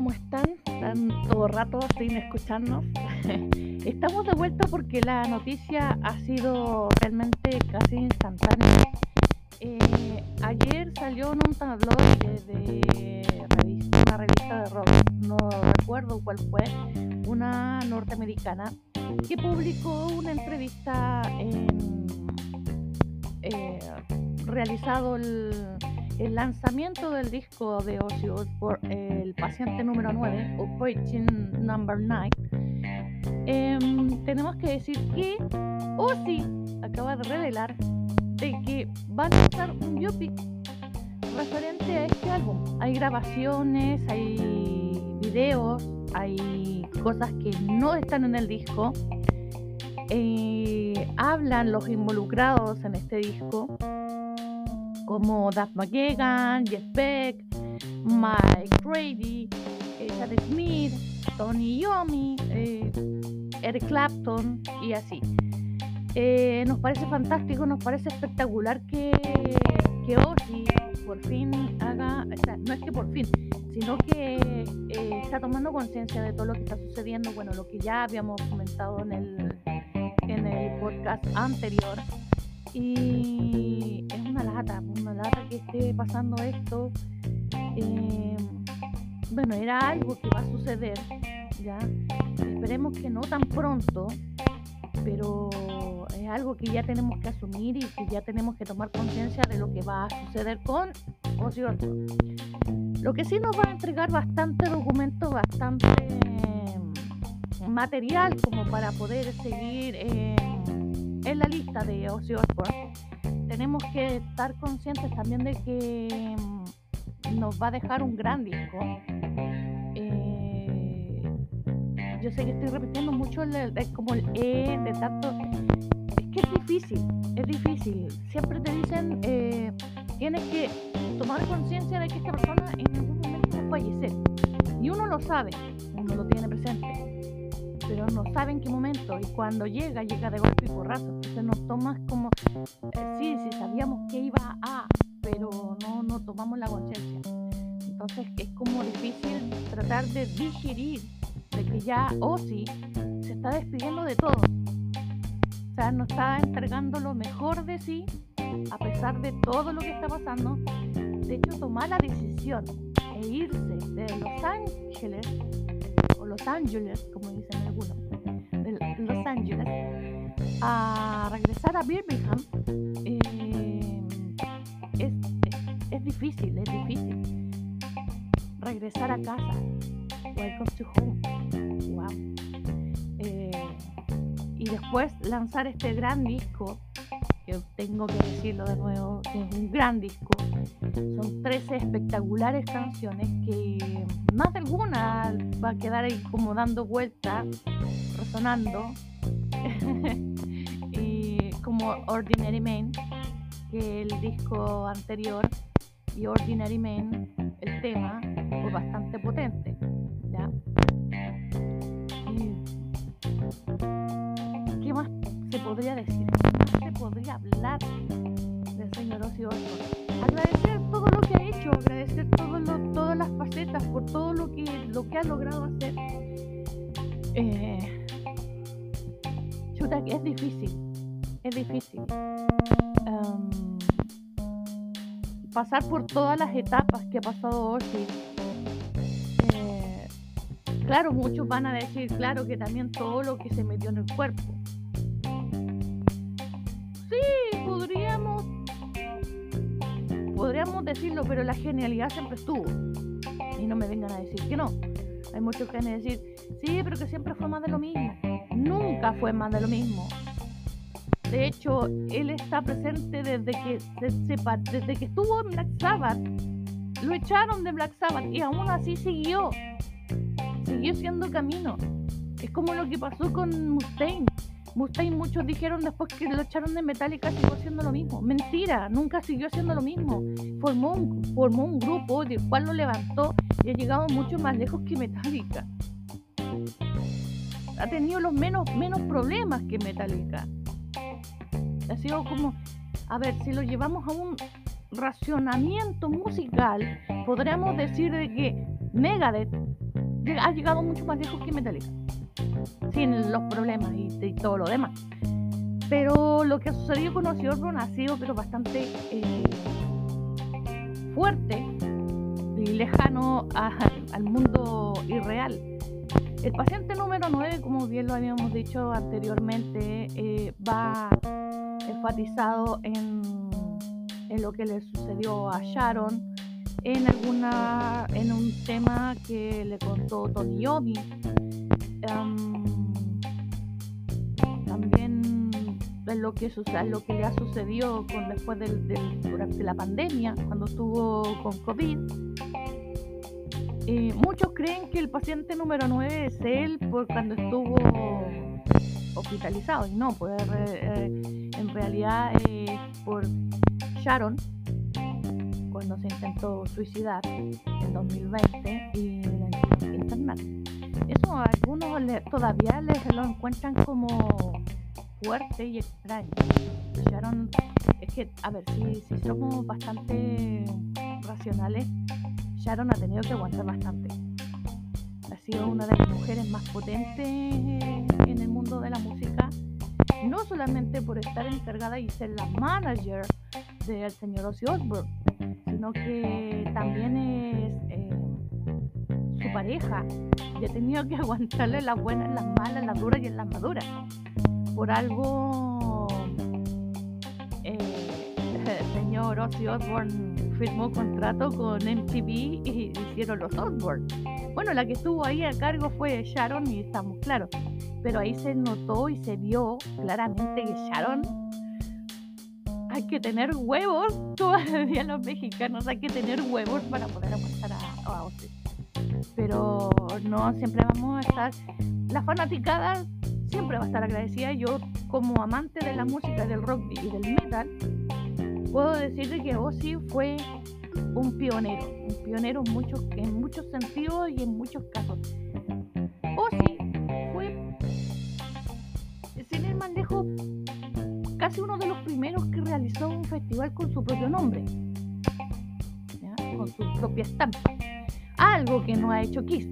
¿cómo están? ¿Están rato sin escucharnos? Estamos de vuelta porque la noticia ha sido realmente casi instantánea. Eh, ayer salió en un tabloide de revista, una revista de rock, no recuerdo cuál fue, una norteamericana, que publicó una entrevista en, eh, realizado el el lanzamiento del disco de Ozzy por El paciente número 9, o Preaching Number 9, em, tenemos que decir que Ozzy acaba de revelar de que van a usar un biopic referente a este álbum. Hay grabaciones, hay videos, hay cosas que no están en el disco. Eh, hablan los involucrados en este disco como Duff McGagan, Jeff Beck, Mike Brady, eh, Chad Smith, Tony Yomi, eh, Eric Clapton y así. Eh, nos parece fantástico, nos parece espectacular que, que Ozzy por fin haga, o sea, no es que por fin, sino que está tomando conciencia de todo lo que está sucediendo, bueno, lo que ya habíamos comentado en el, en el podcast anterior, y es una lata, una lata que esté pasando esto. Eh, bueno, era algo que va a suceder, ¿ya? Esperemos que no tan pronto, pero es algo que ya tenemos que asumir y que ya tenemos que tomar conciencia de lo que va a suceder con Ozzy Lo que sí nos va a entregar bastante documento, bastante material como para poder seguir en la lista de Osbourne, tenemos que estar conscientes también de que mm, nos va a dejar un gran disco. Eh, yo sé que estoy repitiendo mucho el, como el E de tanto. Es que es difícil, es difícil. Siempre te dicen, eh, tienes que tomar conciencia de que esta persona en algún momento va a fallecer. Y uno lo sabe, uno lo tiene presente pero no sabe en qué momento y cuando llega, llega de golpe y porrazo. Entonces nos tomas como, eh, sí, sí, sabíamos que iba a, pero no, no tomamos la conciencia. Entonces es como difícil tratar de digerir de que ya Ozzy se está despidiendo de todo. O sea, nos está entregando lo mejor de sí a pesar de todo lo que está pasando. De hecho, tomar la decisión e irse de Los Ángeles los Ángeles, como dicen algunos, de Los Ángeles, a regresar a Birmingham, eh, es, es, difícil, es difícil. Regresar a casa. Welcome to home. Wow. Eh, y después lanzar este gran disco tengo que decirlo de nuevo, es un gran disco. Son 13 espectaculares canciones que más de alguna va a quedar ahí como dando vuelta, resonando. y como Ordinary Man, que el disco anterior, y Ordinary Man, el tema, fue bastante potente. ¿ya? ¿Qué más se podría decir? Podría hablar del señor Ozzy Agradecer todo lo que ha hecho, agradecer todas las facetas por todo lo que, lo que ha logrado hacer. Eh, chuta, es difícil, es difícil. Pasar por todas las etapas que ha pasado Ozzy. Eh, claro, muchos van a decir, claro, que también todo lo que se metió en el cuerpo podríamos decirlo, pero la genialidad siempre estuvo. Y no me vengan a decir que no. Hay muchos que van a decir, sí, pero que siempre fue más de lo mismo. Nunca fue más de lo mismo. De hecho, él está presente desde que sepa, desde que estuvo en Black Sabbath. Lo echaron de Black Sabbath y aún así siguió. Siguió siendo camino. Es como lo que pasó con Mustaine. Mustaine muchos dijeron después que lo echaron de Metallica siguió haciendo lo mismo. Mentira, nunca siguió haciendo lo mismo. Formó un, formó un grupo del cual lo levantó y ha llegado mucho más lejos que Metallica. Ha tenido los menos, menos problemas que Metallica. Ha sido como, a ver, si lo llevamos a un racionamiento musical, podríamos decir de que Megadeth ha llegado mucho más lejos que Metallica, sin los problemas y, todo lo demás. Pero lo que ha sucedido con Ozzy Osbourne ha sido pero bastante eh, fuerte y lejano al mundo irreal. El paciente número 9, como bien lo habíamos dicho anteriormente, eh, va enfatizado en, en, lo que le sucedió a Sharon, en alguna en un tema que le contó Tony Yomi. También en lo que, lo que le ha sucedido con, después del, durante la pandemia, cuando estuvo con COVID. Eh, muchos creen que el paciente número 9 es él por cuando estuvo hospitalizado y no, pues eh, en realidad es por Sharon cuando se intentó suicidar en 2020 y la internet. Algunos todavía les lo encuentran como fuerte y extraño. Sharon, es que, a ver, si, si somos bastante racionales, Sharon ha tenido que aguantar bastante. Ha sido una de las mujeres más potentes en el mundo de la música, no solamente por estar encargada y ser la manager del señor Ozzy Osbourne, sino que también es eh, su pareja y ha tenido que aguantarle las buenas, las malas, las duras y las maduras. Por algo, eh, el señor Ozzy Osbourne firmó contrato con MTV y hicieron los Osbourne. Bueno, la que estuvo ahí a cargo fue Sharon y estamos claros, pero ahí se notó y se vio claramente que Sharon hay que tener huevos, todavía los mexicanos hay que tener huevos para poder aguantar a Pero no siempre vamos a estar, la fanaticada siempre va a estar agradecida. Yo como amante de la música, del rock y del metal, puedo decirle que Ozzy fue un pionero, un pionero en muchos, en muchos sentidos y en muchos casos. Ozzy fue, sin ir más lejos, casi uno de los primeros que realizó un festival con su propio nombre, con su propia estampa. Algo que no ha hecho Kiss,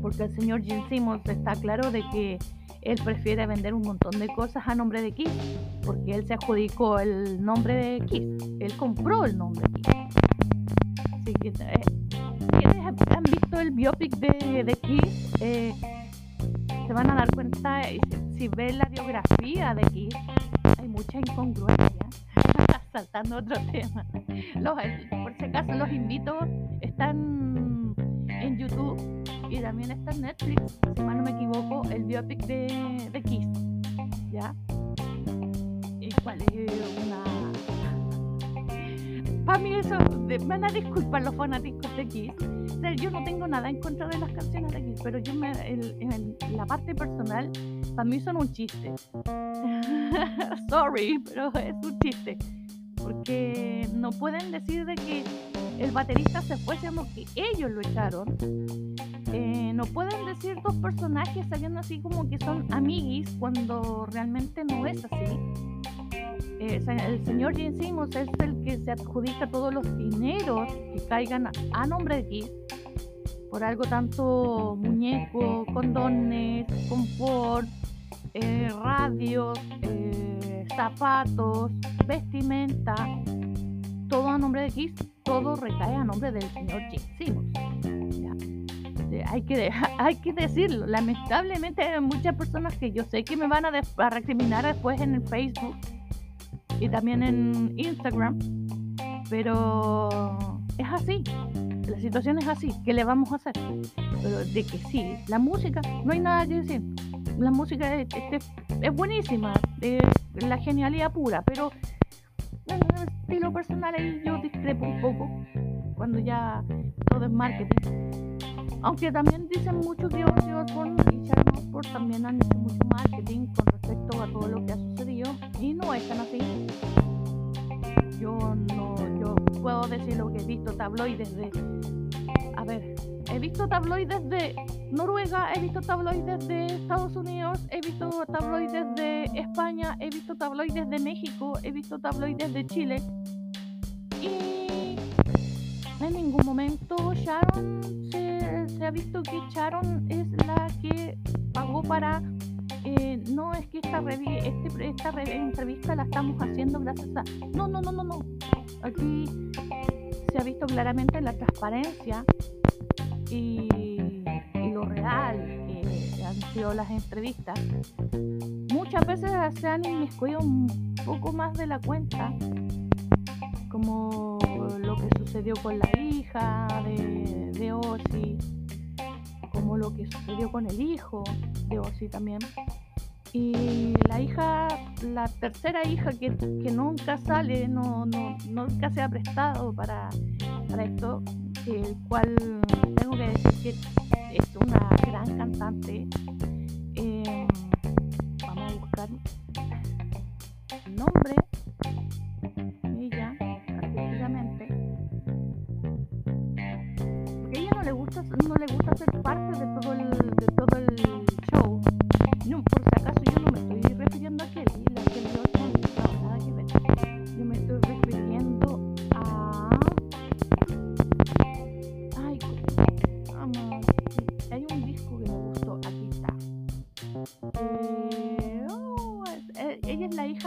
porque el señor Jim Simmons está claro de que él prefiere vender un montón de cosas a nombre de Kiss, porque él se adjudicó el nombre de Kiss, él compró el nombre de Kiss. Así que, eh, han visto el biopic de, de Kiss? Eh, se van a dar cuenta, si ven la biografía de Kiss, mucha incongruencia. Saltando otro tema. Los, por si acaso los invito, están YouTube y también está en Netflix, si mal no me equivoco, el biopic de, de Kiss. ¿Ya? Y cuál es una. Para mí eso, me van a disculpar los fanáticos de Kiss. yo no tengo nada en contra de las canciones de Kiss, pero yo me, en la parte personal, para mí son un chiste. Sorry, pero es un chiste. Porque no pueden decir de que el baterista se fue siendo que ellos lo echaron. Eh, no pueden decir dos personajes sabiendo así como que son amiguis cuando realmente no es así. Eh, el señor Jim Simmons es el que se adjudica todos los dineros que caigan a, nombre de Kiss. Por algo tanto muñeco, condones, confort, eh, radios, zapatos, vestimenta, todo a nombre de Kiss, todo recae a nombre del señor Jim Simmons. Hay que, hay que decirlo, lamentablemente hay muchas personas que yo sé que me van a, a recriminar después en el Facebook y también en Instagram, pero es así, la situación es así, ¿qué le vamos a hacer? Pero de que sí, la música, no hay nada que decir la música es, es, buenísima, es la genialidad pura, pero estilo personal ahí yo discrepo un poco cuando ya todo es marketing. Aunque también dicen mucho que Ozzy Osbourne y Sharon Osbourne también han hecho mucho marketing con respecto a todo lo que ha sucedido y no es tan así. Yo no, yo puedo decir lo que he visto tabloides de, ver, he visto tabloides de Noruega, he visto tabloides de Estados Unidos, he visto tabloides de España, he visto tabloides de México, he visto tabloides de Chile. Y en ningún momento Sharon se se, ha visto que Sharon es la que pagó para eh, no es que esta, este, esta entrevista la estamos haciendo gracias a... No, no, no, no, no. Aquí se ha visto claramente la transparencia y, lo real que han sido las entrevistas. Muchas veces se han inmiscuido un poco más de la cuenta, como lo que sucedió con la hija de, de como lo que sucedió con el hijo de Ozzy también. Y la hija, la tercera hija que, nunca sale, no, no, nunca se ha prestado para, para esto, el cual tengo que decir que es una gran cantante. Em, vamos a buscar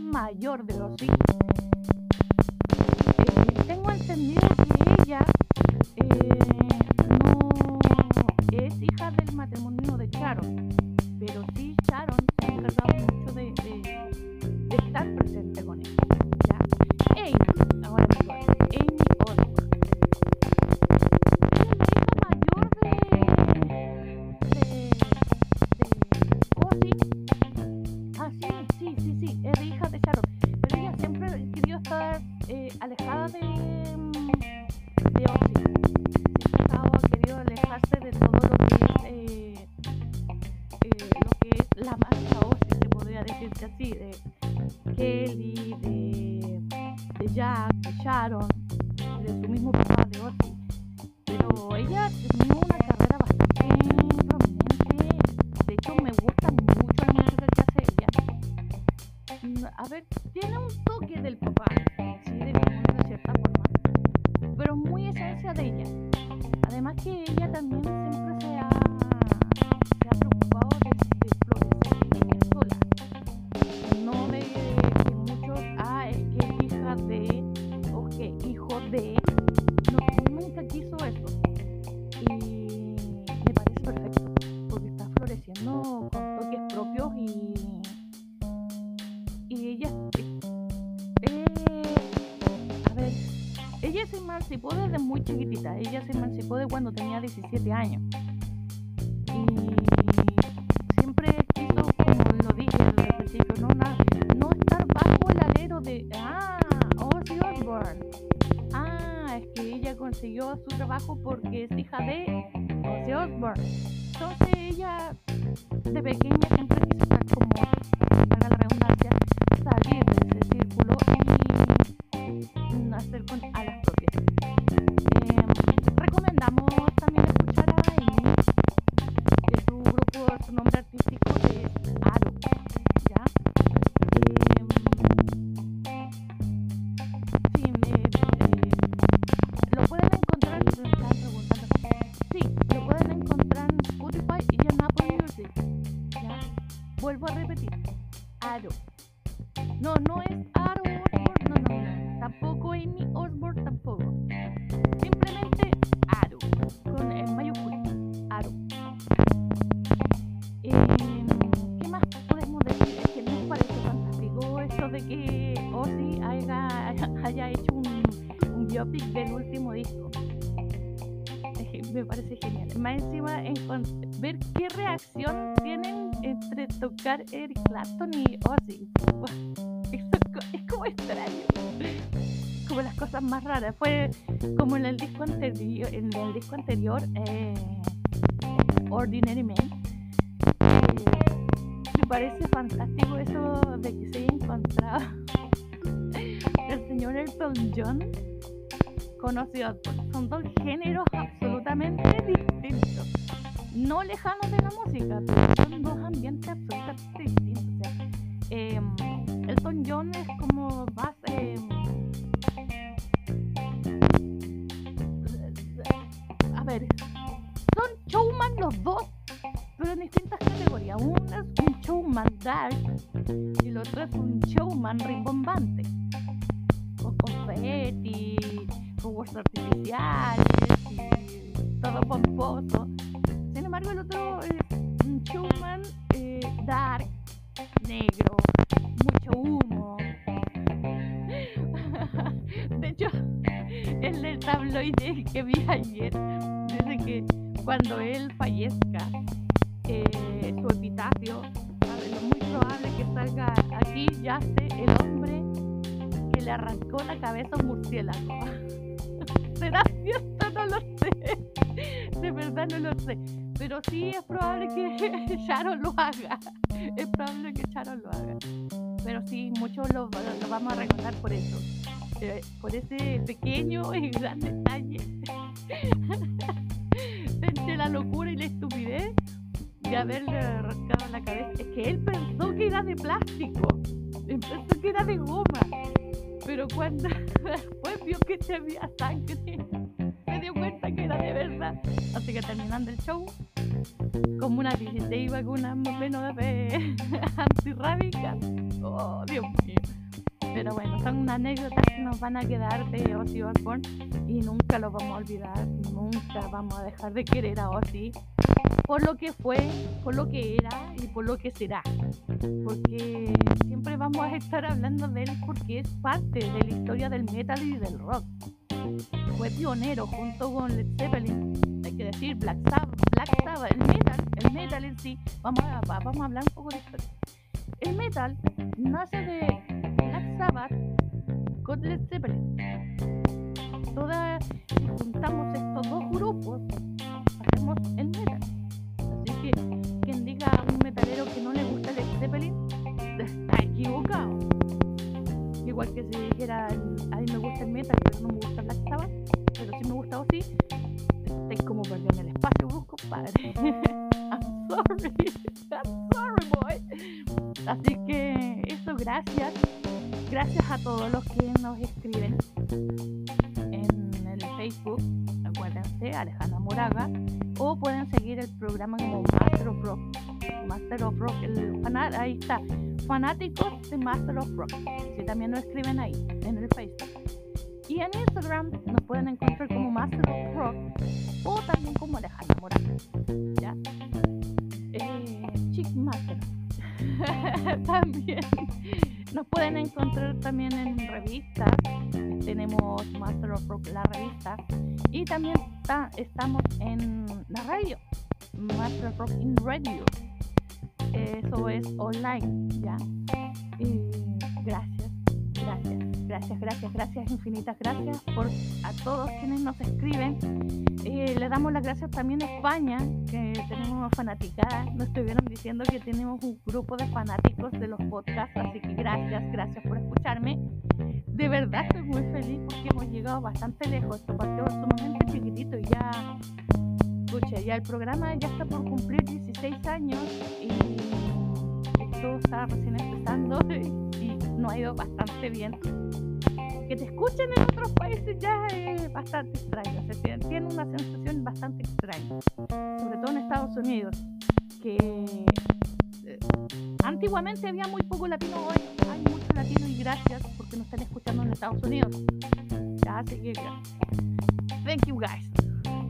mayor de los hijos Ella se emancipó de cuando tenía 17 años. Y siempre quiso, como lo dije al principio, no, na- no estar bajo el alero de, ah, Ozzy Osbourne. Ah, es que ella consiguió su trabajo porque es hija de Ozzy Osbourne. Entonces ella, de pequeña, siempre quiso estar como, para la No, no es Como las cosas más raras. Fue como en el disco anterior, en el disco anterior eh, Ordinary Man. Eh, me parece fantástico eso de que se haya encontrado el señor Elton John con Osbourne. Son dos géneros absolutamente distintos. No lejanos de la música, pero son dos ambientes absolutamente distintos. O sea, em, Elton John es como más... em, dos, pero en distintas categorías. Uno es un showman dark y el otro es un showman rimbombante. Con confetti, fuegos artificiales y todo pomposo. Sin embargo, el otro es un showman eh, dark, negro, mucho humo. De hecho, el del tabloide que vi ayer cuando él fallezca, eh, su epitafio, lo muy probable que salga aquí yace el hombre que le arrancó la cabeza a un murciélago. ¿Será cierto? No lo sé. De verdad no lo sé. Pero sí es probable que Sharon lo haga. Es probable que Sharon lo haga. Pero sí, muchos lo, lo vamos a recordar por eso. Eh, por ese pequeño y gran detalle. Entre la locura y la estupidez de haberle arrancado la cabeza. Es que él pensó que era de plástico. Pensó que era de goma. Pero cuando después vio que se había sangre, se dio cuenta que era de verdad. Así que terminando el show, como una 16 vacunas menos de antirrábicas. Oh, Dios mío. Pero bueno, son una anécdotas que nos van a quedar de Ozzy Osbourne y nunca lo vamos a olvidar, nunca vamos a dejar de querer a Ozzy por lo que fue, por lo que era y por lo que será. Porque siempre vamos a estar hablando de él porque es parte de la historia del metal y del rock. Fue pionero junto con Led Zeppelin, hay que decir Black Sabbath, Black Sabbath, el metal, el metal en sí. Vamos a, vamos a hablar un poco de historia. El metal nace de Sabbath con. A todos los que nos escriben en el Facebook, acuérdense, Alejandra Moraga, o pueden seguir el programa como Master of Rock. Master of Rock, el fanat, ahí está, fanáticos de Master of Rock. Si también nos escriben ahí, en el Facebook. Y en Instagram nos pueden encontrar como Master of Rock o también como Alejandra Moraga. ¿Ya? Eh, Chick Master. también nos pueden encontrar también en revistas. Tenemos Master of Rock, la revista. Y también estamos en la radio. Master of Rock in Radio. Eso es online, ¿ya? Y gracias, gracias, gracias, gracias, gracias, infinitas gracias por a todos quienes nos escriben. Eh, le damos las gracias también a España, que tenemos fanaticadas. Nos estuvieron diciendo que tenemos un grupo de fanáticos de los podcasts, así que gracias, gracias por escucharme. De verdad estoy muy feliz porque hemos llegado bastante lejos. Esto partió sumamente chiquitito y ya, escucha, ya el programa ya está por cumplir 16 años y esto está recién empezando y no ha ido bastante bien que te escuchen en otros países ya es bastante extraño, se tiene, una sensación bastante extraña, sobre todo en Estados Unidos, que eh, antiguamente había muy poco latino, hoy hay mucho latino y gracias porque nos están escuchando en Estados Unidos. Ya, así que thank you guys,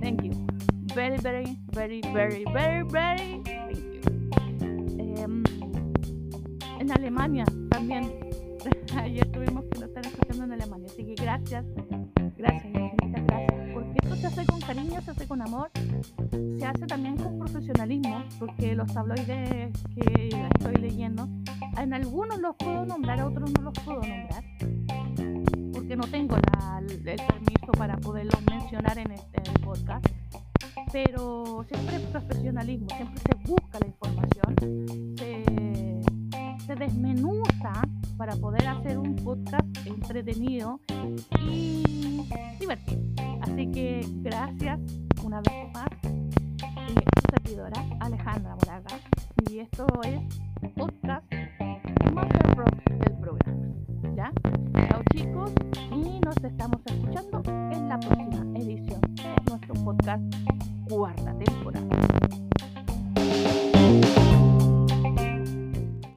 thank you, very, very, very, very, very, very, thank you. Em, en Alemania también ayer tuvimos que nos están escuchando en Alemania. Así que gracias, gracias, infinitas gracias. Porque esto se hace con cariño, se hace con amor, se hace también con profesionalismo, porque los tabloides que estoy leyendo, en algunos los puedo nombrar, a otros no los puedo nombrar, porque no tengo el permiso para poderlos mencionar en este podcast. Pero siempre es profesionalismo, siempre se entretenido